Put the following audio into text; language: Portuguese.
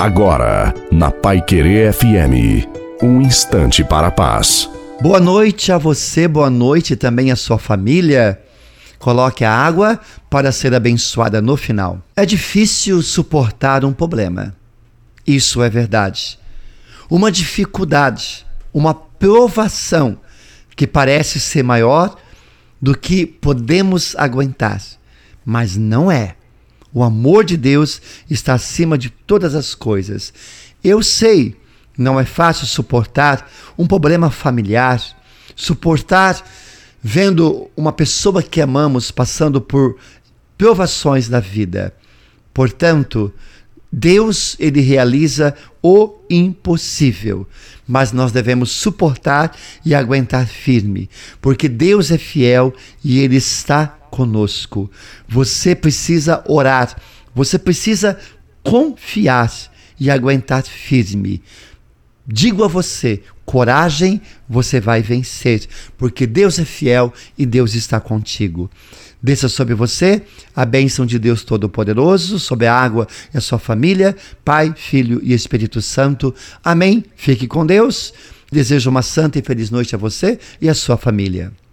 Agora, na Pai Querer FM, um instante para a paz. Boa noite a você, boa noite também à sua família. Coloque a água para ser abençoada no final. É difícil suportar um problema. Isso é verdade. Uma dificuldade, uma provação que parece ser maior do que podemos aguentar, mas não é. O amor de Deus está acima de todas as coisas. Eu sei, não é fácil suportar um problema familiar, suportar vendo uma pessoa que amamos passando por provações da vida. Portanto, Deus ele realiza o impossível, mas nós devemos suportar e aguentar firme, porque Deus é fiel e ele está conosco. Você precisa orar, você precisa confiar e aguentar firme. Digo a você, coragem, você vai vencer, porque Deus é fiel e Deus está contigo. Desça sobre você a bênção de Deus Todo-Poderoso, sobre a água e a sua família, Pai, Filho e Espírito Santo. Amém. Fique com Deus. Desejo uma santa e feliz noite a você e a sua família.